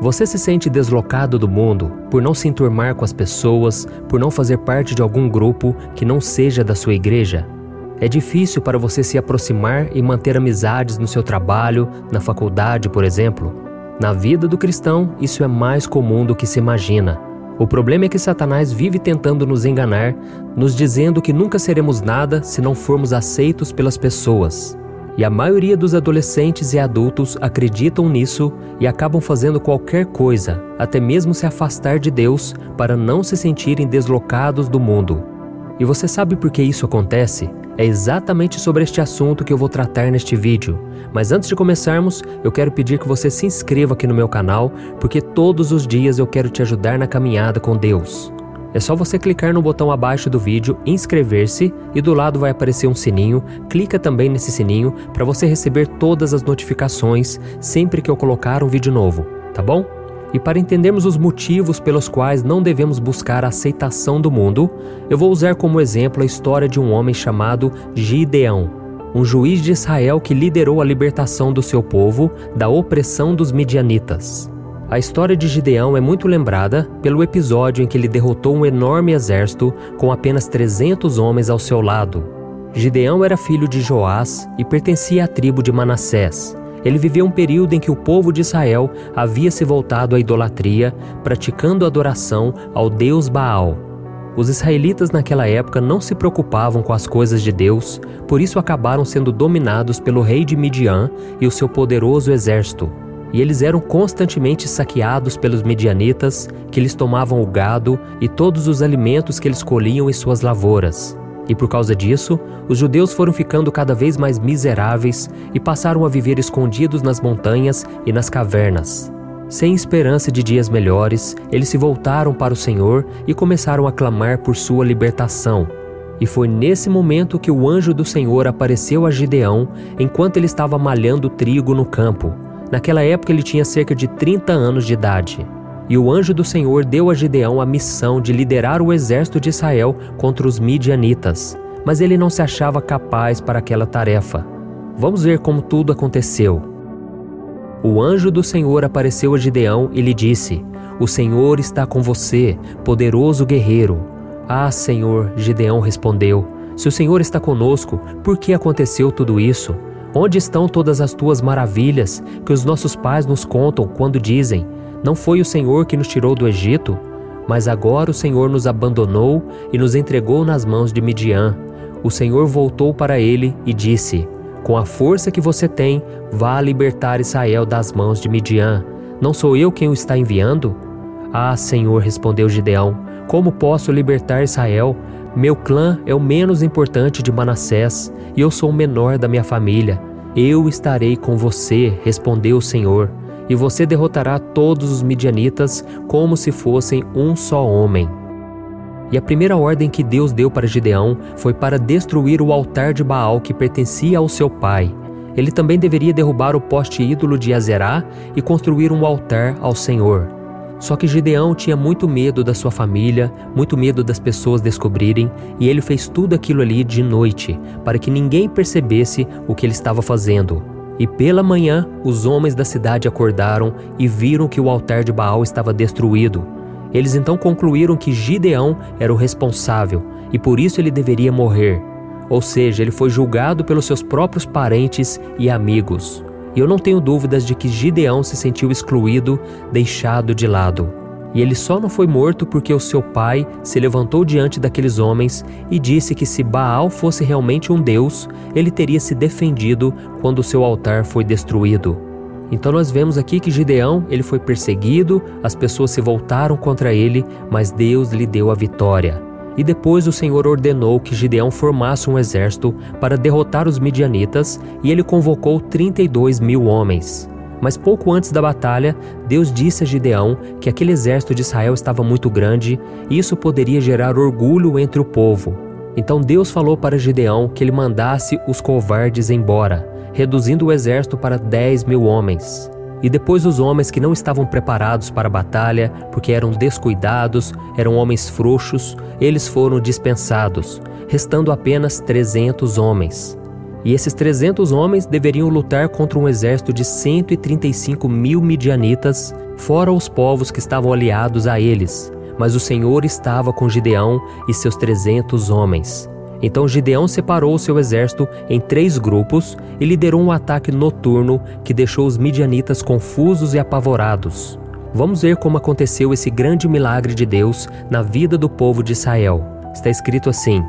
Você se sente deslocado do mundo por não se enturmar com as pessoas, por não fazer parte de algum grupo que não seja da sua igreja? É difícil para você se aproximar e manter amizades no seu trabalho, na faculdade, por exemplo? Na vida do cristão, isso é mais comum do que se imagina. O problema é que Satanás vive tentando nos enganar, nos dizendo que nunca seremos nada se não formos aceitos pelas pessoas. E a maioria dos adolescentes e adultos acreditam nisso e acabam fazendo qualquer coisa, até mesmo se afastar de Deus, para não se sentirem deslocados do mundo. E você sabe por que isso acontece? É exatamente sobre este assunto que eu vou tratar neste vídeo. Mas antes de começarmos, eu quero pedir que você se inscreva aqui no meu canal, porque todos os dias eu quero te ajudar na caminhada com Deus. É só você clicar no botão abaixo do vídeo, inscrever-se e do lado vai aparecer um sininho. Clica também nesse sininho para você receber todas as notificações sempre que eu colocar um vídeo novo, tá bom? E para entendermos os motivos pelos quais não devemos buscar a aceitação do mundo, eu vou usar como exemplo a história de um homem chamado Gideão, um juiz de Israel que liderou a libertação do seu povo da opressão dos midianitas. A história de Gideão é muito lembrada pelo episódio em que ele derrotou um enorme exército com apenas 300 homens ao seu lado. Gideão era filho de Joás e pertencia à tribo de Manassés. Ele viveu um período em que o povo de Israel havia se voltado à idolatria, praticando adoração ao deus Baal. Os israelitas naquela época não se preocupavam com as coisas de Deus, por isso acabaram sendo dominados pelo rei de Midian e o seu poderoso exército e eles eram constantemente saqueados pelos medianitas, que lhes tomavam o gado e todos os alimentos que eles colhiam em suas lavouras. E por causa disso, os judeus foram ficando cada vez mais miseráveis e passaram a viver escondidos nas montanhas e nas cavernas. Sem esperança de dias melhores, eles se voltaram para o Senhor e começaram a clamar por sua libertação. E foi nesse momento que o anjo do Senhor apareceu a Gideão enquanto ele estava malhando trigo no campo. Naquela época ele tinha cerca de 30 anos de idade. E o anjo do Senhor deu a Gideão a missão de liderar o exército de Israel contra os midianitas, mas ele não se achava capaz para aquela tarefa. Vamos ver como tudo aconteceu. O anjo do Senhor apareceu a Gideão e lhe disse: O Senhor está com você, poderoso guerreiro. Ah, Senhor, Gideão respondeu: Se o Senhor está conosco, por que aconteceu tudo isso? Onde estão todas as tuas maravilhas que os nossos pais nos contam quando dizem: Não foi o Senhor que nos tirou do Egito? Mas agora o Senhor nos abandonou e nos entregou nas mãos de Midian. O Senhor voltou para ele e disse: Com a força que você tem, vá libertar Israel das mãos de Midian. Não sou eu quem o está enviando? Ah, Senhor, respondeu Gideão, como posso libertar Israel? Meu clã é o menos importante de Manassés e eu sou o menor da minha família. Eu estarei com você, respondeu o Senhor, e você derrotará todos os midianitas como se fossem um só homem. E a primeira ordem que Deus deu para Gideão foi para destruir o altar de Baal que pertencia ao seu pai. Ele também deveria derrubar o poste ídolo de Azerá e construir um altar ao Senhor. Só que Gideão tinha muito medo da sua família, muito medo das pessoas descobrirem, e ele fez tudo aquilo ali de noite, para que ninguém percebesse o que ele estava fazendo. E pela manhã, os homens da cidade acordaram e viram que o altar de Baal estava destruído. Eles então concluíram que Gideão era o responsável e por isso ele deveria morrer. Ou seja, ele foi julgado pelos seus próprios parentes e amigos. E eu não tenho dúvidas de que Gideão se sentiu excluído, deixado de lado. E ele só não foi morto porque o seu pai se levantou diante daqueles homens e disse que se Baal fosse realmente um deus, ele teria se defendido quando o seu altar foi destruído. Então nós vemos aqui que Gideão, ele foi perseguido, as pessoas se voltaram contra ele, mas Deus lhe deu a vitória. E depois o Senhor ordenou que Gideão formasse um exército para derrotar os midianitas, e ele convocou 32 mil homens. Mas pouco antes da batalha, Deus disse a Gideão que aquele exército de Israel estava muito grande e isso poderia gerar orgulho entre o povo. Então Deus falou para Gideão que ele mandasse os covardes embora, reduzindo o exército para 10 mil homens. E depois os homens que não estavam preparados para a batalha, porque eram descuidados, eram homens frouxos, eles foram dispensados, restando apenas 300 homens. E esses 300 homens deveriam lutar contra um exército de 135 mil midianitas, fora os povos que estavam aliados a eles. Mas o Senhor estava com Gideão e seus trezentos homens. Então Gideão separou seu exército em três grupos e liderou um ataque noturno que deixou os midianitas confusos e apavorados. Vamos ver como aconteceu esse grande milagre de Deus na vida do povo de Israel. Está escrito assim: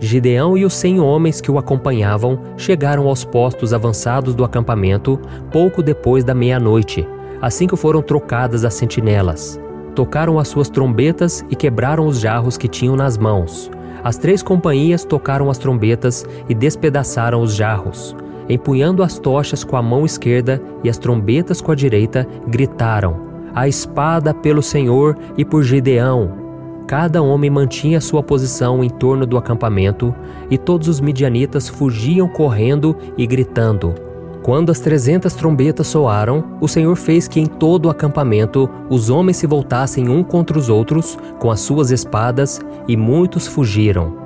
Gideão e os cem homens que o acompanhavam chegaram aos postos avançados do acampamento pouco depois da meia-noite, assim que foram trocadas as sentinelas. Tocaram as suas trombetas e quebraram os jarros que tinham nas mãos. As três companhias tocaram as trombetas e despedaçaram os jarros. Empunhando as tochas com a mão esquerda e as trombetas com a direita, gritaram: A espada pelo Senhor e por Gideão. Cada homem mantinha sua posição em torno do acampamento, e todos os midianitas fugiam correndo e gritando: quando as trezentas trombetas soaram, o Senhor fez que em todo o acampamento os homens se voltassem um contra os outros com as suas espadas e muitos fugiram.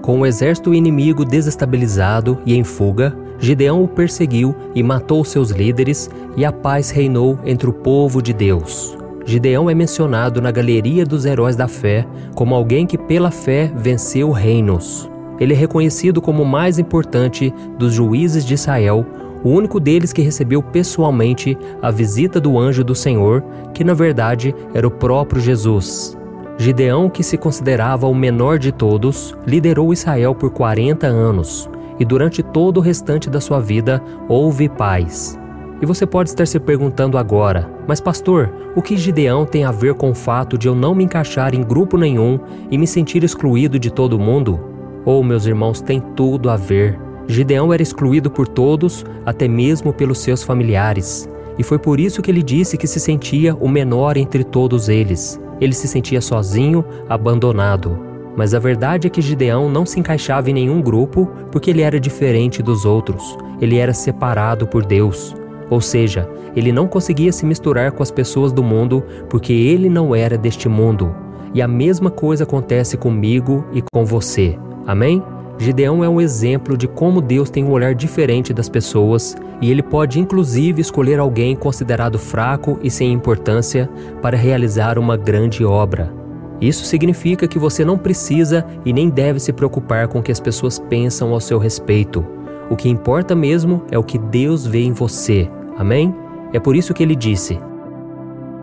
Com o exército inimigo desestabilizado e em fuga, Gideão o perseguiu e matou seus líderes, e a paz reinou entre o povo de Deus. Gideão é mencionado na galeria dos heróis da fé como alguém que pela fé venceu reinos. Ele é reconhecido como o mais importante dos juízes de Israel, o único deles que recebeu pessoalmente a visita do anjo do Senhor, que na verdade era o próprio Jesus. Gideão, que se considerava o menor de todos, liderou Israel por 40 anos, e durante todo o restante da sua vida houve paz. E você pode estar se perguntando agora, mas pastor, o que Gideão tem a ver com o fato de eu não me encaixar em grupo nenhum e me sentir excluído de todo mundo? Oh, meus irmãos, tem tudo a ver. Gideão era excluído por todos, até mesmo pelos seus familiares. E foi por isso que ele disse que se sentia o menor entre todos eles. Ele se sentia sozinho, abandonado. Mas a verdade é que Gideão não se encaixava em nenhum grupo porque ele era diferente dos outros. Ele era separado por Deus. Ou seja, ele não conseguia se misturar com as pessoas do mundo porque ele não era deste mundo. E a mesma coisa acontece comigo e com você. Amém? Gideão é um exemplo de como Deus tem um olhar diferente das pessoas e ele pode inclusive escolher alguém considerado fraco e sem importância para realizar uma grande obra. Isso significa que você não precisa e nem deve se preocupar com o que as pessoas pensam ao seu respeito. O que importa mesmo é o que Deus vê em você. Amém? É por isso que ele disse: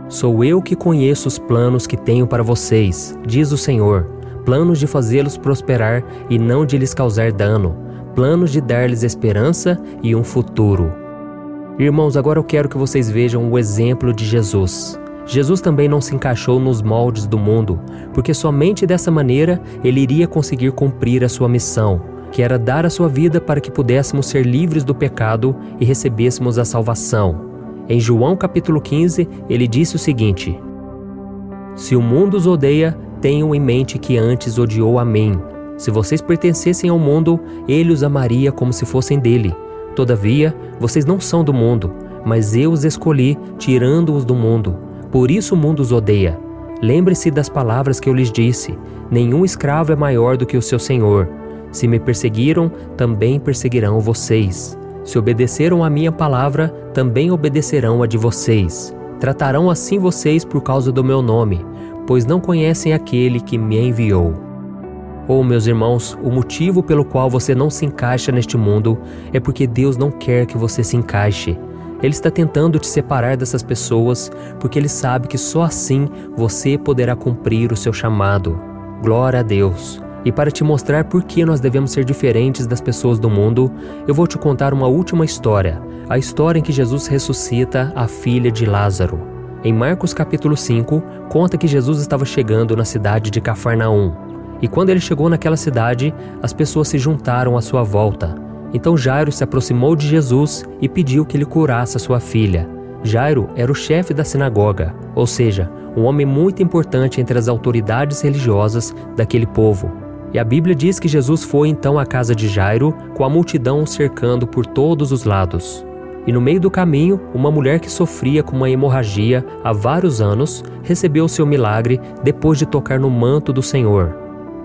Sou eu que conheço os planos que tenho para vocês, diz o Senhor planos de fazê-los prosperar e não de lhes causar dano, planos de dar-lhes esperança e um futuro. Irmãos, agora eu quero que vocês vejam o exemplo de Jesus. Jesus também não se encaixou nos moldes do mundo, porque somente dessa maneira ele iria conseguir cumprir a sua missão, que era dar a sua vida para que pudéssemos ser livres do pecado e recebêssemos a salvação. Em João capítulo 15, ele disse o seguinte: Se o mundo os odeia, tenham em mente que antes odiou a mim. Se vocês pertencessem ao mundo, ele os amaria como se fossem dele. Todavia, vocês não são do mundo, mas eu os escolhi, tirando-os do mundo. Por isso o mundo os odeia. Lembre-se das palavras que eu lhes disse: nenhum escravo é maior do que o seu senhor. Se me perseguiram, também perseguirão vocês. Se obedeceram à minha palavra, também obedecerão a de vocês. Tratarão assim vocês por causa do meu nome, pois não conhecem aquele que me enviou. Ou, oh, meus irmãos, o motivo pelo qual você não se encaixa neste mundo é porque Deus não quer que você se encaixe. Ele está tentando te separar dessas pessoas porque ele sabe que só assim você poderá cumprir o seu chamado. Glória a Deus! E para te mostrar por que nós devemos ser diferentes das pessoas do mundo, eu vou te contar uma última história, a história em que Jesus ressuscita a filha de Lázaro. Em Marcos capítulo 5, conta que Jesus estava chegando na cidade de Cafarnaum. E quando ele chegou naquela cidade, as pessoas se juntaram à sua volta. Então Jairo se aproximou de Jesus e pediu que ele curasse a sua filha. Jairo era o chefe da sinagoga, ou seja, um homem muito importante entre as autoridades religiosas daquele povo. E a Bíblia diz que Jesus foi então à casa de Jairo, com a multidão cercando por todos os lados. E no meio do caminho, uma mulher que sofria com uma hemorragia há vários anos recebeu seu milagre depois de tocar no manto do Senhor.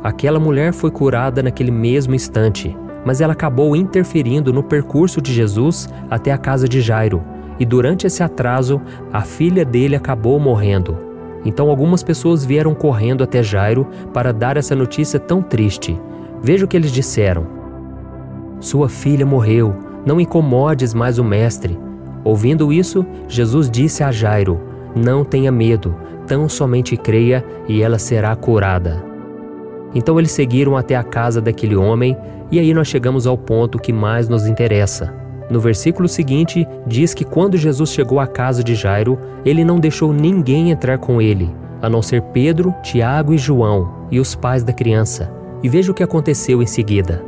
Aquela mulher foi curada naquele mesmo instante, mas ela acabou interferindo no percurso de Jesus até a casa de Jairo. e durante esse atraso, a filha dele acabou morrendo. Então algumas pessoas vieram correndo até Jairo para dar essa notícia tão triste. Veja o que eles disseram: Sua filha morreu, não incomodes mais o mestre. Ouvindo isso, Jesus disse a Jairo: Não tenha medo, tão somente creia e ela será curada. Então eles seguiram até a casa daquele homem, e aí nós chegamos ao ponto que mais nos interessa. No versículo seguinte, diz que quando Jesus chegou à casa de Jairo, ele não deixou ninguém entrar com ele, a não ser Pedro, Tiago e João, e os pais da criança. E veja o que aconteceu em seguida.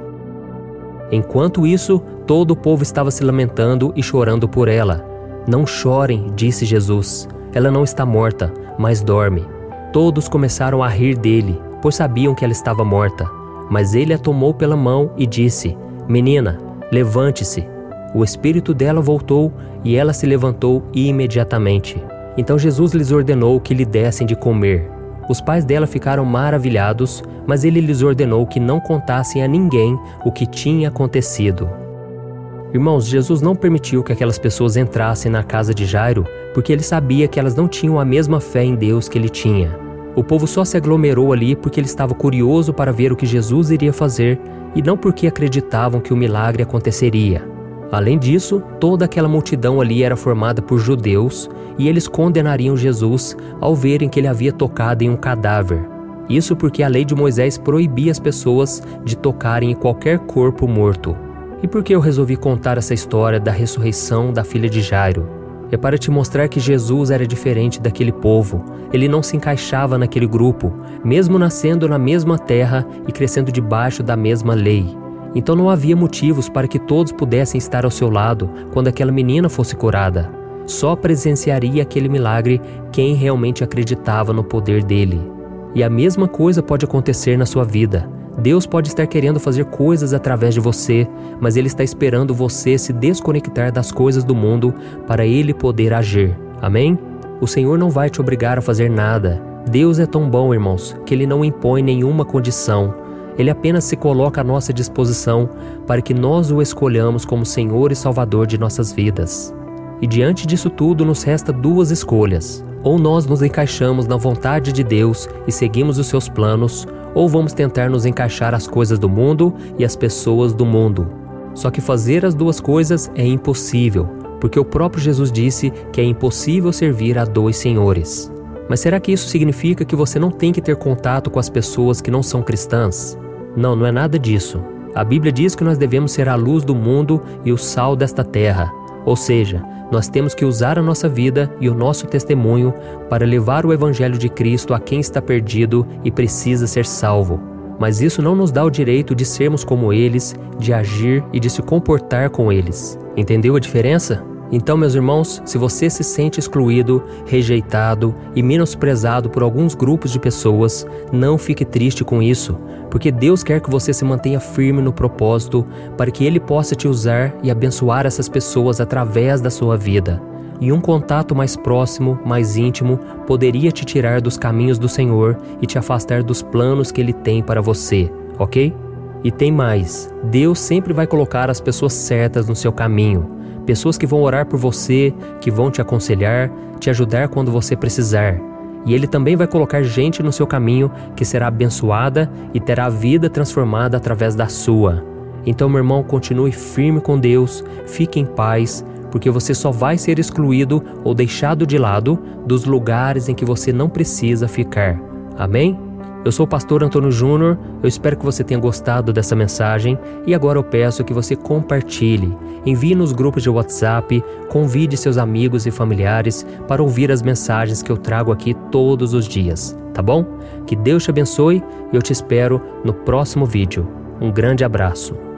Enquanto isso, todo o povo estava se lamentando e chorando por ela. Não chorem, disse Jesus. Ela não está morta, mas dorme. Todos começaram a rir dele, pois sabiam que ela estava morta. Mas ele a tomou pela mão e disse: Menina, levante-se. O espírito dela voltou e ela se levantou imediatamente. Então Jesus lhes ordenou que lhe dessem de comer. Os pais dela ficaram maravilhados, mas ele lhes ordenou que não contassem a ninguém o que tinha acontecido. Irmãos, Jesus não permitiu que aquelas pessoas entrassem na casa de Jairo porque ele sabia que elas não tinham a mesma fé em Deus que ele tinha. O povo só se aglomerou ali porque ele estava curioso para ver o que Jesus iria fazer e não porque acreditavam que o milagre aconteceria. Além disso, toda aquela multidão ali era formada por judeus e eles condenariam Jesus ao verem que ele havia tocado em um cadáver. Isso porque a lei de Moisés proibia as pessoas de tocarem em qualquer corpo morto. E por que eu resolvi contar essa história da ressurreição da filha de Jairo? É para te mostrar que Jesus era diferente daquele povo. Ele não se encaixava naquele grupo, mesmo nascendo na mesma terra e crescendo debaixo da mesma lei. Então não havia motivos para que todos pudessem estar ao seu lado quando aquela menina fosse curada. Só presenciaria aquele milagre quem realmente acreditava no poder dele. E a mesma coisa pode acontecer na sua vida. Deus pode estar querendo fazer coisas através de você, mas Ele está esperando você se desconectar das coisas do mundo para Ele poder agir. Amém? O Senhor não vai te obrigar a fazer nada. Deus é tão bom, irmãos, que Ele não impõe nenhuma condição. Ele apenas se coloca à nossa disposição para que nós o escolhamos como Senhor e Salvador de nossas vidas. E diante disso tudo nos resta duas escolhas. Ou nós nos encaixamos na vontade de Deus e seguimos os seus planos, ou vamos tentar nos encaixar às coisas do mundo e às pessoas do mundo. Só que fazer as duas coisas é impossível, porque o próprio Jesus disse que é impossível servir a dois senhores. Mas será que isso significa que você não tem que ter contato com as pessoas que não são cristãs? Não, não é nada disso. A Bíblia diz que nós devemos ser a luz do mundo e o sal desta terra. Ou seja, nós temos que usar a nossa vida e o nosso testemunho para levar o Evangelho de Cristo a quem está perdido e precisa ser salvo. Mas isso não nos dá o direito de sermos como eles, de agir e de se comportar com eles. Entendeu a diferença? Então, meus irmãos, se você se sente excluído, rejeitado e menosprezado por alguns grupos de pessoas, não fique triste com isso, porque Deus quer que você se mantenha firme no propósito para que Ele possa te usar e abençoar essas pessoas através da sua vida. E um contato mais próximo, mais íntimo, poderia te tirar dos caminhos do Senhor e te afastar dos planos que Ele tem para você, ok? E tem mais: Deus sempre vai colocar as pessoas certas no seu caminho pessoas que vão orar por você, que vão te aconselhar, te ajudar quando você precisar. E Ele também vai colocar gente no seu caminho que será abençoada e terá a vida transformada através da sua. Então, meu irmão, continue firme com Deus, fique em paz, porque você só vai ser excluído ou deixado de lado dos lugares em que você não precisa ficar. Amém? Eu sou o pastor Antônio Júnior, eu espero que você tenha gostado dessa mensagem e agora eu peço que você compartilhe, envie nos grupos de WhatsApp, convide seus amigos e familiares para ouvir as mensagens que eu trago aqui todos os dias, tá bom? Que Deus te abençoe e eu te espero no próximo vídeo. Um grande abraço.